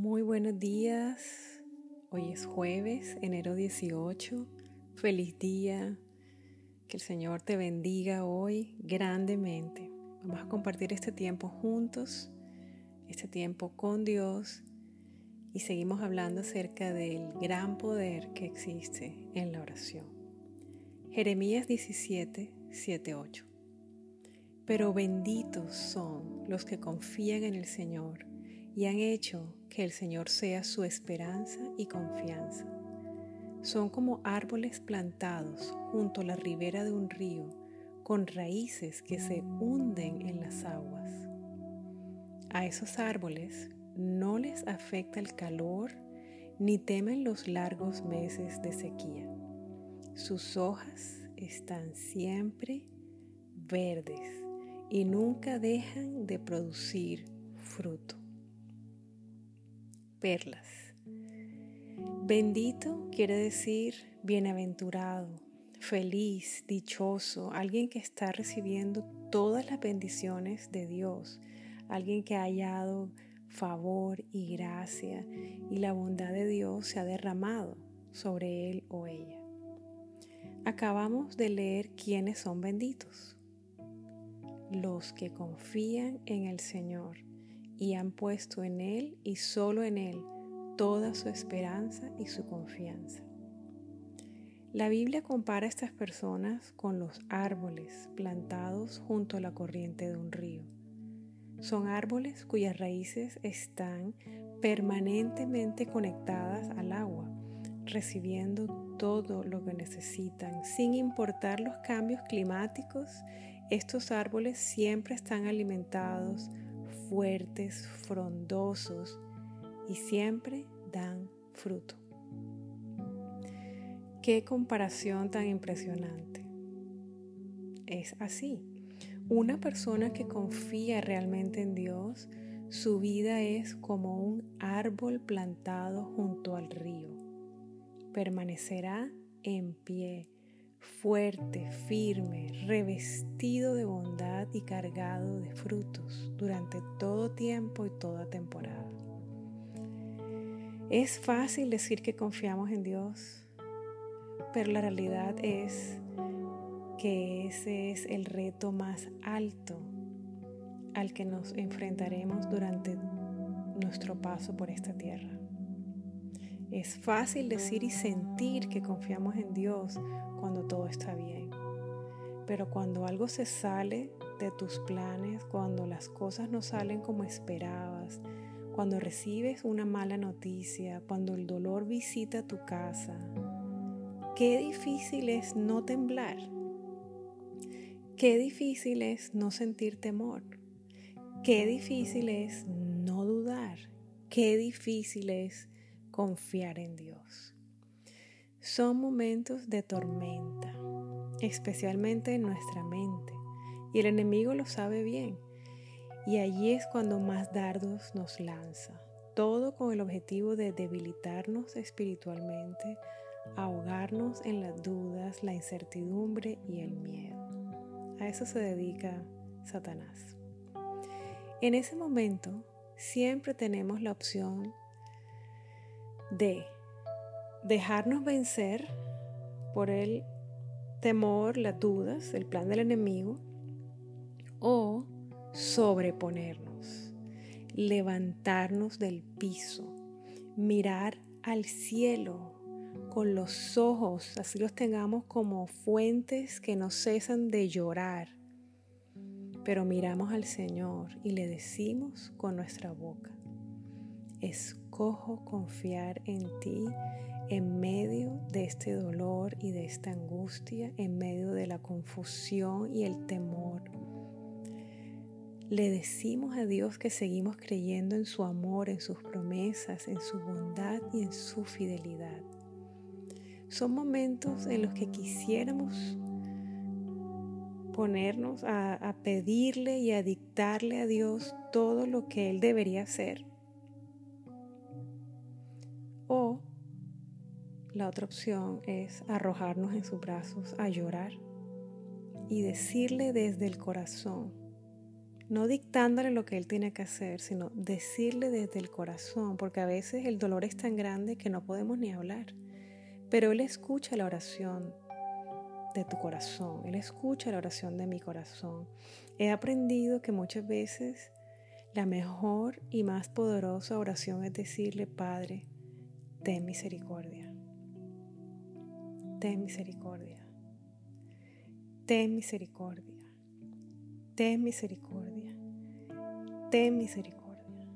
Muy buenos días. Hoy es jueves, enero 18. Feliz día. Que el Señor te bendiga hoy grandemente. Vamos a compartir este tiempo juntos, este tiempo con Dios y seguimos hablando acerca del gran poder que existe en la oración. Jeremías 17, 7, 8. Pero benditos son los que confían en el Señor y han hecho que el Señor sea su esperanza y confianza. Son como árboles plantados junto a la ribera de un río, con raíces que se hunden en las aguas. A esos árboles no les afecta el calor ni temen los largos meses de sequía. Sus hojas están siempre verdes y nunca dejan de producir fruto. Perlas. Bendito quiere decir bienaventurado, feliz, dichoso, alguien que está recibiendo todas las bendiciones de Dios, alguien que ha hallado favor y gracia y la bondad de Dios se ha derramado sobre él o ella. Acabamos de leer quiénes son benditos. Los que confían en el Señor y han puesto en Él y solo en Él toda su esperanza y su confianza. La Biblia compara a estas personas con los árboles plantados junto a la corriente de un río son árboles cuyas raíces están permanentemente conectadas al agua, recibiendo todo lo que necesitan. Sin importar los cambios climáticos, estos árboles siempre están alimentados, fuertes, frondosos y siempre dan fruto. Qué comparación tan impresionante. Es así. Una persona que confía realmente en Dios, su vida es como un árbol plantado junto al río. Permanecerá en pie, fuerte, firme, revestido de bondad y cargado de frutos durante todo tiempo y toda temporada. Es fácil decir que confiamos en Dios, pero la realidad es que ese es el reto más alto al que nos enfrentaremos durante nuestro paso por esta tierra. Es fácil decir y sentir que confiamos en Dios cuando todo está bien, pero cuando algo se sale de tus planes, cuando las cosas no salen como esperabas, cuando recibes una mala noticia, cuando el dolor visita tu casa, qué difícil es no temblar Qué difícil es no sentir temor. Qué difícil es no dudar. Qué difícil es confiar en Dios. Son momentos de tormenta, especialmente en nuestra mente. Y el enemigo lo sabe bien. Y allí es cuando más dardos nos lanza. Todo con el objetivo de debilitarnos espiritualmente, ahogarnos en las dudas, la incertidumbre y el miedo. A eso se dedica Satanás. En ese momento siempre tenemos la opción de dejarnos vencer por el temor, las dudas, el plan del enemigo, o sobreponernos, levantarnos del piso, mirar al cielo, con los ojos, así los tengamos como fuentes que no cesan de llorar. Pero miramos al Señor y le decimos con nuestra boca, escojo confiar en ti en medio de este dolor y de esta angustia, en medio de la confusión y el temor. Le decimos a Dios que seguimos creyendo en su amor, en sus promesas, en su bondad y en su fidelidad. Son momentos en los que quisiéramos ponernos a, pedirle y a dictarle a Dios todo lo que Él debería hacer. O la otra opción es arrojarnos en sus brazos a llorar y decirle desde el corazón, no dictándole lo que él tiene que hacer, sino decirle desde el corazón, porque a veces el dolor es tan grande que no podemos ni hablar. Pero Él escucha la oración de tu corazón, Él escucha la oración de mi corazón. He aprendido que muchas veces la mejor y más poderosa oración es decirle, Padre, ten misericordia. Ten misericordia. Ten misericordia. Ten misericordia. Ten misericordia.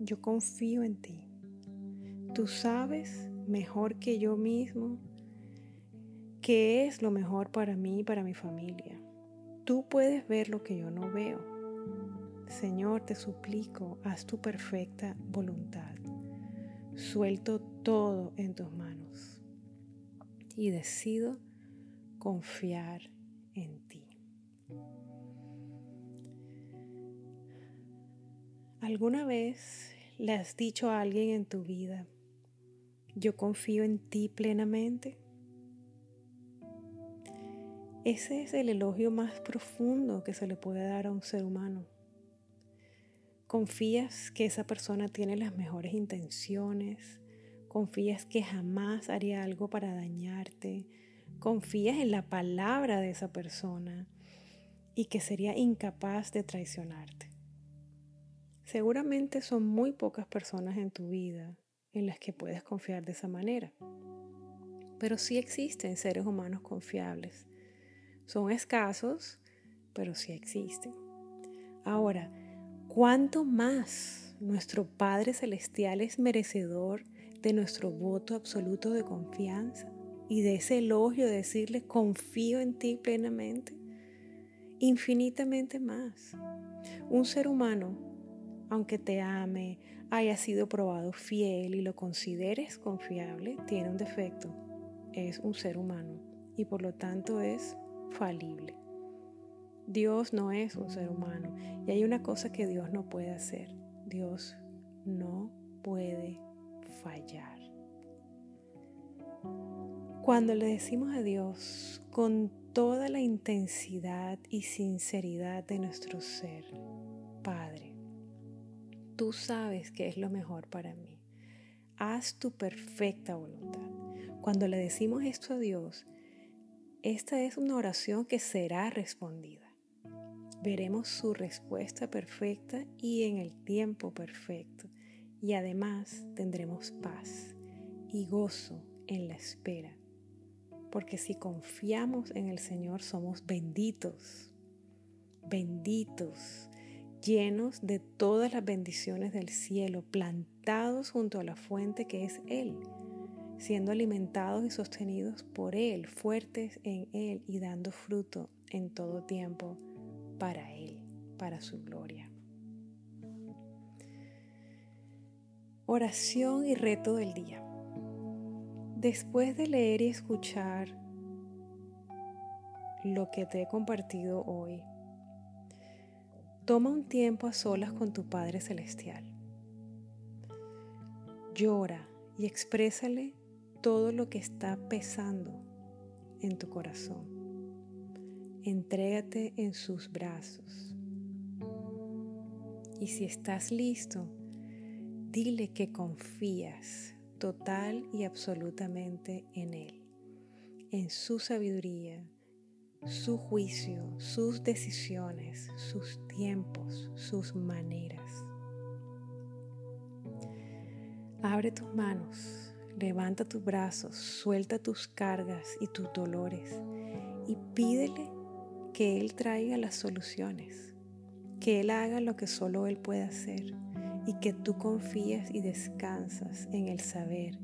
Yo confío en ti. Tú sabes mejor que yo mismo qué es lo mejor para mí y para mi familia. Tú puedes ver lo que yo no veo. Señor, te suplico, haz tu perfecta voluntad. Suelto todo en tus manos y decido confiar en ti. ¿Alguna vez le has dicho a alguien en tu vida, yo confío en ti plenamente? Ese es el elogio más profundo que se le puede dar a un ser humano. Confías que esa persona tiene las mejores intenciones, confías que jamás haría algo para dañarte, confías en la palabra de esa persona y que sería incapaz de traicionarte. Seguramente son muy pocas personas en tu vida en las que puedes confiar de esa manera. Pero sí existen seres humanos confiables. Son escasos, pero sí existen. Ahora, ¿cuánto más nuestro Padre Celestial es merecedor de nuestro voto absoluto de confianza y de ese elogio de decirle, confío en ti plenamente? Infinitamente más. Un ser humano aunque te ame, haya sido probado fiel y lo consideres confiable, tiene un defecto. Es un ser humano y por lo tanto es falible. Dios no es un ser humano y hay una cosa que Dios no puede hacer. Dios no puede fallar. Cuando le decimos a Dios con toda la intensidad y sinceridad de nuestro ser, Padre, tú sabes que es lo mejor para mí. Haz tu perfecta voluntad. Cuando le decimos esto a Dios, esta es una oración que será respondida. Veremos su respuesta perfecta y en el tiempo perfecto. Y además tendremos paz y gozo en la espera. Porque si confiamos en el Señor somos benditos. Benditos llenos de todas las bendiciones del cielo, plantados junto a la fuente que es Él, siendo alimentados y sostenidos por Él, fuertes en Él y dando fruto en todo tiempo para Él, para su gloria. Oración y reto del día. Después de leer y escuchar lo que te he compartido hoy, Toma un tiempo a solas con tu Padre Celestial. Llora y exprésale todo lo que está pesando en tu corazón. Entrégate en sus brazos. Y si estás listo, dile que confías total y absolutamente en Él, en su sabiduría, su juicio, sus decisiones, sus tiempos, sus maneras. Abre tus manos, levanta tus brazos, suelta tus cargas y tus dolores y pídele que Él traiga las soluciones, que Él haga lo que solo Él puede hacer y que tú confías y descansas en el saber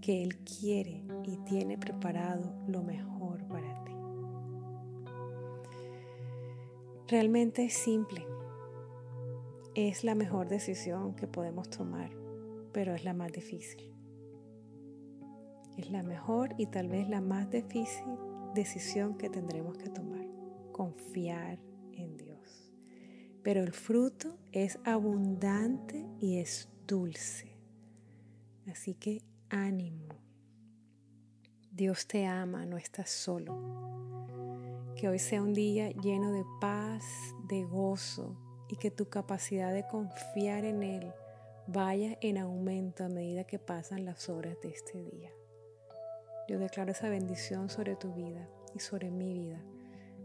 que Él quiere y tiene preparado lo mejor para ti. Realmente es simple. Es la mejor decisión que podemos tomar, pero es la más difícil. Es la mejor y tal vez la más difícil decisión que tendremos que tomar. Confiar en Dios. Pero el fruto es abundante y es dulce. Así que ánimo. Dios te ama, no estás solo. Que hoy sea un día lleno de paz, de gozo, y que tu capacidad de confiar en Él vaya en aumento a medida que pasan las horas de este día. Yo declaro esa bendición sobre tu vida y sobre mi vida.